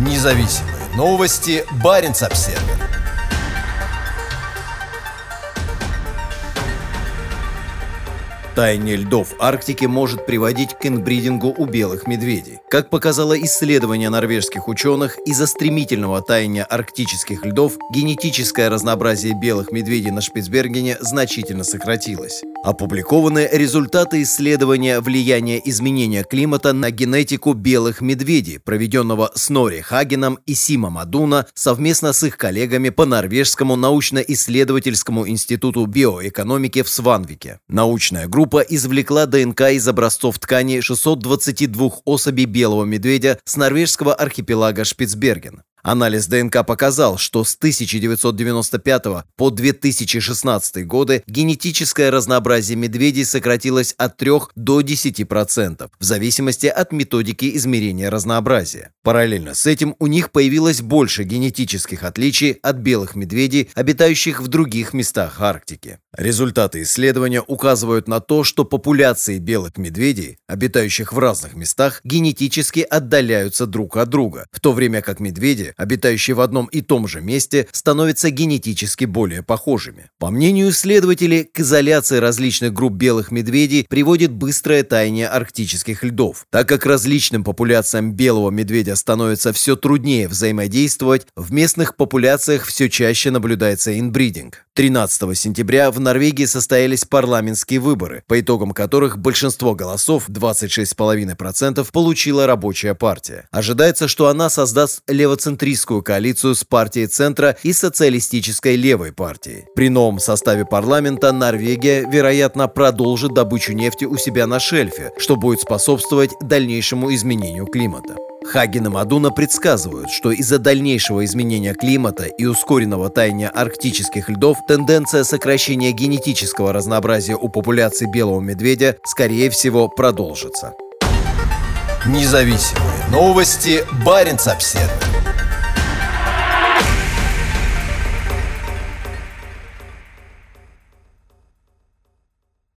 Независимые новости. Барин обсерва Таяние льдов Арктики может приводить к инбридингу у белых медведей. Как показало исследование норвежских ученых, из-за стремительного таяния арктических льдов генетическое разнообразие белых медведей на Шпицбергене значительно сократилось. Опубликованы результаты исследования влияния изменения климата на генетику белых медведей, проведенного Снори Хагеном и Сима Мадуна совместно с их коллегами по Норвежскому научно-исследовательскому институту биоэкономики в Сванвике. Научная группа извлекла ДНК из образцов ткани 622 особей белого медведя с норвежского архипелага Шпицберген. Анализ ДНК показал, что с 1995 по 2016 годы генетическое разнообразие медведей сократилось от 3 до 10%, в зависимости от методики измерения разнообразия. Параллельно с этим у них появилось больше генетических отличий от белых медведей, обитающих в других местах Арктики. Результаты исследования указывают на то, что популяции белых медведей, обитающих в разных местах, генетически отдаляются друг от друга, в то время как медведи, обитающие в одном и том же месте, становятся генетически более похожими. По мнению исследователей, к изоляции различных групп белых медведей приводит быстрое таяние арктических льдов. Так как различным популяциям белого медведя становится все труднее взаимодействовать, в местных популяциях все чаще наблюдается инбридинг. 13 сентября в Норвегии состоялись парламентские выборы, по итогам которых большинство голосов, 26,5%, получила рабочая партия. Ожидается, что она создаст левоцентристскую коалицию с партией Центра и социалистической левой партией. При новом составе парламента Норвегия, вероятно, продолжит добычу нефти у себя на шельфе, что будет способствовать дальнейшему изменению климата. Хаген и Мадуна предсказывают, что из-за дальнейшего изменения климата и ускоренного таяния арктических льдов тенденция сокращения генетического разнообразия у популяции белого медведя, скорее всего, продолжится. Независимые новости. Барин обседный.